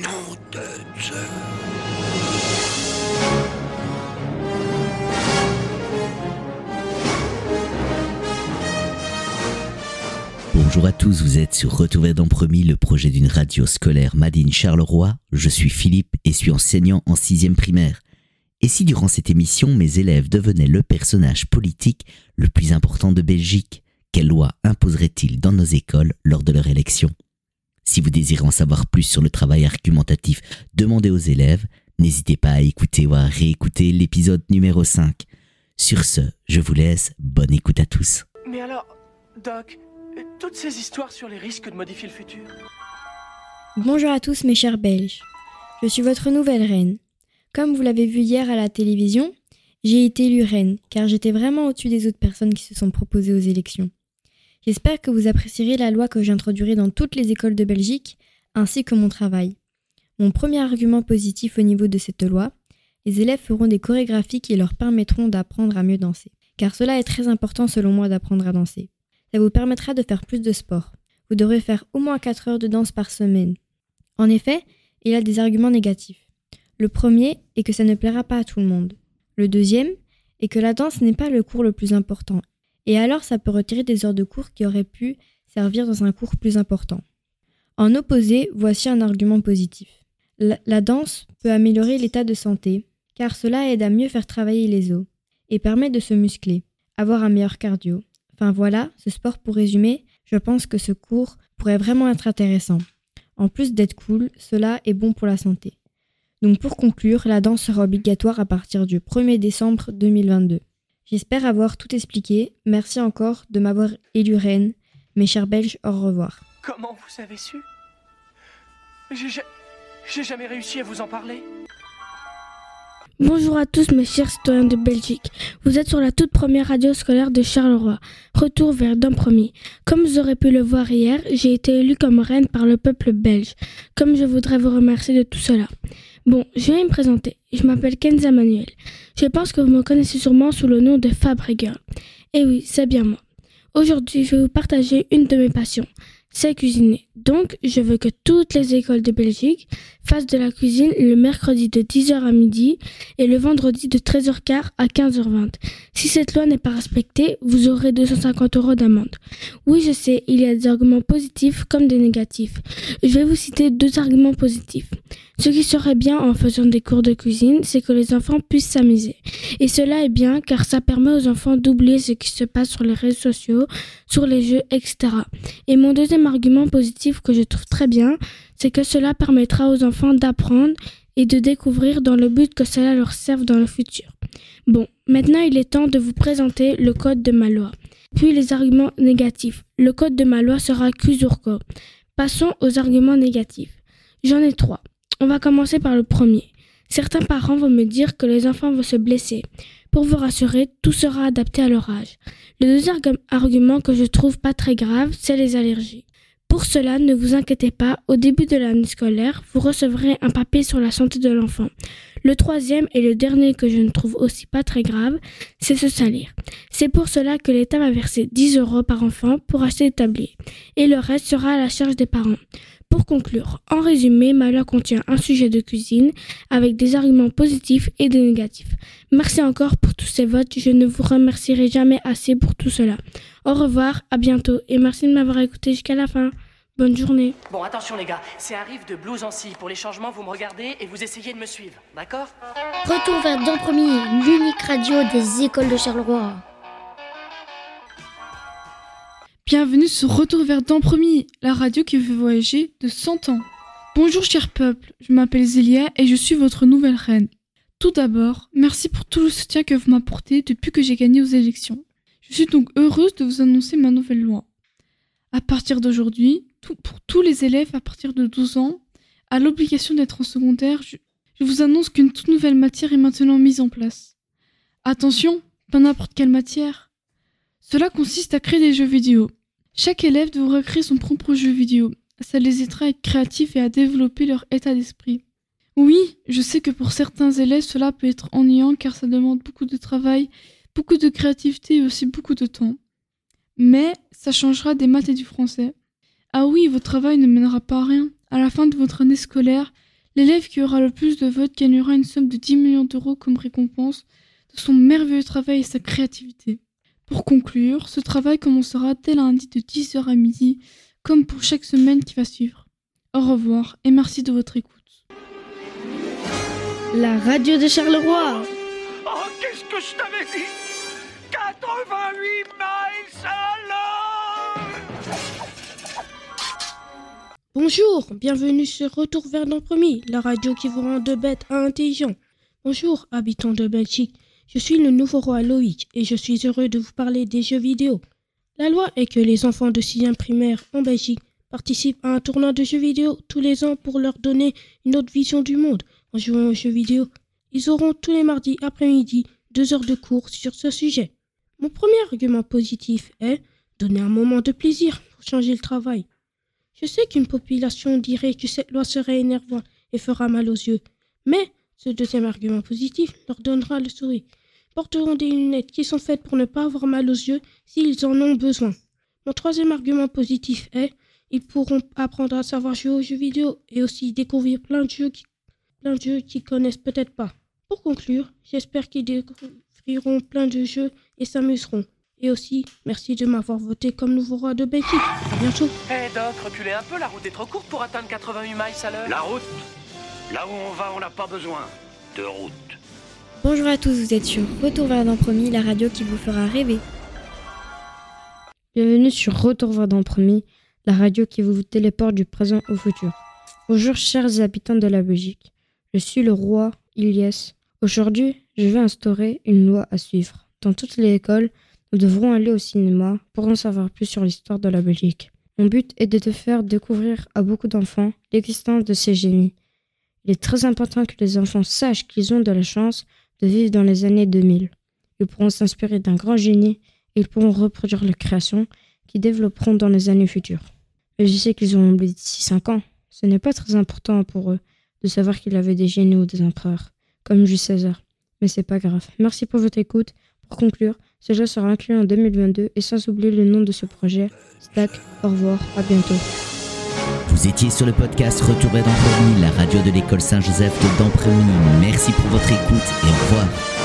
Nom. Bonjour à tous, vous êtes sur Retour vers Promis, le projet d'une radio scolaire Madine Charleroi. Je suis Philippe et suis enseignant en sixième primaire. Et si durant cette émission mes élèves devenaient le personnage politique le plus important de Belgique, quelle loi imposerait-il dans nos écoles lors de leur élection? Si vous désirez en savoir plus sur le travail argumentatif demandé aux élèves, n'hésitez pas à écouter ou à réécouter l'épisode numéro 5. Sur ce, je vous laisse, bonne écoute à tous. Mais alors, Doc, toutes ces histoires sur les risques de modifier le futur Bonjour à tous mes chers Belges. Je suis votre nouvelle reine. Comme vous l'avez vu hier à la télévision, j'ai été élue reine, car j'étais vraiment au-dessus des autres personnes qui se sont proposées aux élections. J'espère que vous apprécierez la loi que j'introduirai dans toutes les écoles de Belgique, ainsi que mon travail. Mon premier argument positif au niveau de cette loi, les élèves feront des chorégraphies qui leur permettront d'apprendre à mieux danser. Car cela est très important selon moi d'apprendre à danser. Ça vous permettra de faire plus de sport. Vous devrez faire au moins 4 heures de danse par semaine. En effet, il y a des arguments négatifs. Le premier est que ça ne plaira pas à tout le monde. Le deuxième est que la danse n'est pas le cours le plus important. Et alors ça peut retirer des heures de cours qui auraient pu servir dans un cours plus important. En opposé, voici un argument positif. La, danse peut améliorer l'état de santé, car cela aide à mieux faire travailler les os, et permet de se muscler, avoir un meilleur cardio, Enfin voilà, ce sport pour résumer, je pense que ce cours pourrait vraiment être intéressant. En plus d'être cool, cela est bon pour la santé. Donc pour conclure, la danse sera obligatoire à partir du 1er décembre 2022. J'espère avoir tout expliqué. Merci encore de m'avoir élu reine. Mes chers Belges, au revoir. Comment vous avez su? J'ai jamais réussi à vous en parler. Bonjour à tous mes chers citoyens de Belgique. Vous êtes sur la toute première radio scolaire de Charleroi. Retour vers d'un premier. Comme vous aurez pu le voir hier, j'ai été élue comme reine par le peuple belge. Comme je voudrais vous remercier de tout cela. Bon, je vais me présenter. Je m'appelle Kenza Manuel. Je pense que vous me connaissez sûrement sous le nom de Fabrega. Et eh oui, c'est bien moi. Aujourd'hui, je vais vous partager une de mes passions, c'est cuisiner. Donc, je veux que toutes les écoles de Belgique fassent de la cuisine le mercredi de 10h à midi et le vendredi de 13h15 à 15h20. Si cette loi n'est pas respectée, vous aurez 250 euros d'amende. Oui, je sais, il y a des arguments positifs comme des négatifs. Je vais vous citer deux arguments positifs. Ce qui serait bien en faisant des cours de cuisine, c'est que les enfants puissent s'amuser. Et cela est bien car ça permet aux enfants d'oublier ce qui se passe sur les réseaux sociaux, sur les jeux, etc. Et mon deuxième argument positif que je trouve très bien, c'est que cela permettra aux enfants d'apprendre et de découvrir dans le but que cela leur serve dans le futur. Bon, maintenant il est temps de vous présenter le code de ma loi. Puis les arguments négatifs. Le code de ma loi sera Cusurco. Passons aux arguments négatifs. J'en ai trois. On va commencer par le premier. Certains parents vont me dire que les enfants vont se blesser. Pour vous rassurer, tout sera adapté à leur âge. Le deuxième argument que je trouve pas très grave, c'est les allergies. Pour cela, ne vous inquiétez pas, au début de l'année scolaire, vous recevrez un papier sur la santé de l'enfant. Le troisième et le dernier que je ne trouve aussi pas très grave, c'est se salir. C'est pour cela que l'État va verser 10 euros par enfant pour acheter des tabliers, et le reste sera à la charge des parents. Pour conclure, en résumé, ma loi contient un sujet de cuisine avec des arguments positifs et des négatifs. Merci encore pour tous ces votes, je ne vous remercierai jamais assez pour tout cela. Au revoir, à bientôt et merci de m'avoir écouté jusqu'à la fin. Bonne journée. Bon, attention les gars, c'est un riff de blues en si. Pour les changements, vous me regardez et vous essayez de me suivre, d'accord? Retour vers Don Premier, l'unique radio des écoles de Charleroi. Bienvenue sur Retour vers Dan Premier, la radio qui vous fait voyager de 100 ans. Bonjour cher peuple, je m'appelle Zélia et je suis votre nouvelle reine. Tout d'abord, merci pour tout le soutien que vous m'apportez depuis que j'ai gagné aux élections. Je suis donc heureuse de vous annoncer ma nouvelle loi. À partir d'aujourd'hui, pour tous les élèves à partir de 12 ans, à l'obligation d'être en secondaire, je vous annonce qu'une toute nouvelle matière est maintenant mise en place. Attention, pas n'importe quelle matière. Cela consiste à créer des jeux vidéo. Chaque élève devra créer son propre jeu vidéo. Ça les aidera à être créatifs et à développer leur état d'esprit. Oui, je sais que pour certains élèves, cela peut être ennuyant car ça demande beaucoup de travail, beaucoup de créativité et aussi beaucoup de temps. Mais ça changera des maths et du français. Ah oui, votre travail ne mènera pas à rien. À la fin de votre année scolaire, L'élève qui aura le plus de votes gagnera une somme de 10 millions d'euros comme récompense de son merveilleux travail et sa créativité. Pour conclure, ce travail commencera dès lundi de 10h à midi, comme pour chaque semaine qui va suivre. Au revoir et merci de votre écoute. La radio de Charleroi Oh, qu'est-ce que je t'avais dit? 88 miles à l'heure Bonjour, bienvenue sur Retour vers l'Empremis, la radio qui vous rend de bêtes à intelligents. Bonjour, habitants de Belgique. Je suis le nouveau roi Loïc et je suis heureux de vous parler des jeux vidéo. La loi est que les enfants de 6e primaire en Belgique participent à un tournoi de jeux vidéo tous les ans pour leur donner une autre vision du monde en jouant aux jeux vidéo. Ils auront tous les mardis après-midi deux heures de cours sur ce sujet. Mon premier argument positif est donner un moment de plaisir pour changer le travail. Je sais qu'une population dirait que cette loi serait énervante et fera mal aux yeux, mais ce deuxième argument positif leur donnera le sourire. Porteront des lunettes qui sont faites pour ne pas avoir mal aux yeux s'ils en ont besoin. Mon troisième argument positif est ils pourront apprendre à savoir jouer aux jeux vidéo et aussi découvrir plein de jeux qui, plein de jeux qu'ils connaissent peut-être pas. Pour conclure, j'espère qu'ils découvriront plein de jeux et s'amuseront. Et aussi, merci de m'avoir voté comme nouveau roi de Belgique. À bientôt. Hé Doc, reculez un peu, la route est trop courte pour atteindre 88 miles à l'heure. La route Là où on va, on n'a pas besoin de route. Bonjour à tous, vous êtes sur Retour vers l'Empremis, la radio qui vous fera rêver. Bienvenue sur Retour vers l'Empremis, la radio qui vous téléporte du présent au futur. Bonjour chers habitants de la Belgique, je suis le roi Ilyes. Aujourd'hui, je vais instaurer une loi à suivre. Dans toutes les écoles, nous devrons aller au cinéma pour en savoir plus sur l'histoire de la Belgique. Mon but est de te faire découvrir à beaucoup d'enfants l'existence de ces génies. Il est très important que les enfants sachent qu'ils ont de la chance de vivre dans les années 2000. Ils pourront s'inspirer d'un grand génie et ils pourront reproduire leurs créations qu'ils développeront dans les années futures. Mais je sais qu'ils ont oublié d'ici 5 ans. Ce n'est pas très important pour eux de savoir qu'il avait des génies ou des empereurs, comme Jules César. Mais c'est pas grave. Merci pour votre écoute. Pour conclure, ce jeu sera inclus en 2022 et sans oublier le nom de ce projet, Stack. Au revoir, à bientôt. Vous étiez sur le podcast Retour Dampremy, la radio de l'école Saint-Joseph de. Merci pour votre écoute et au revoir.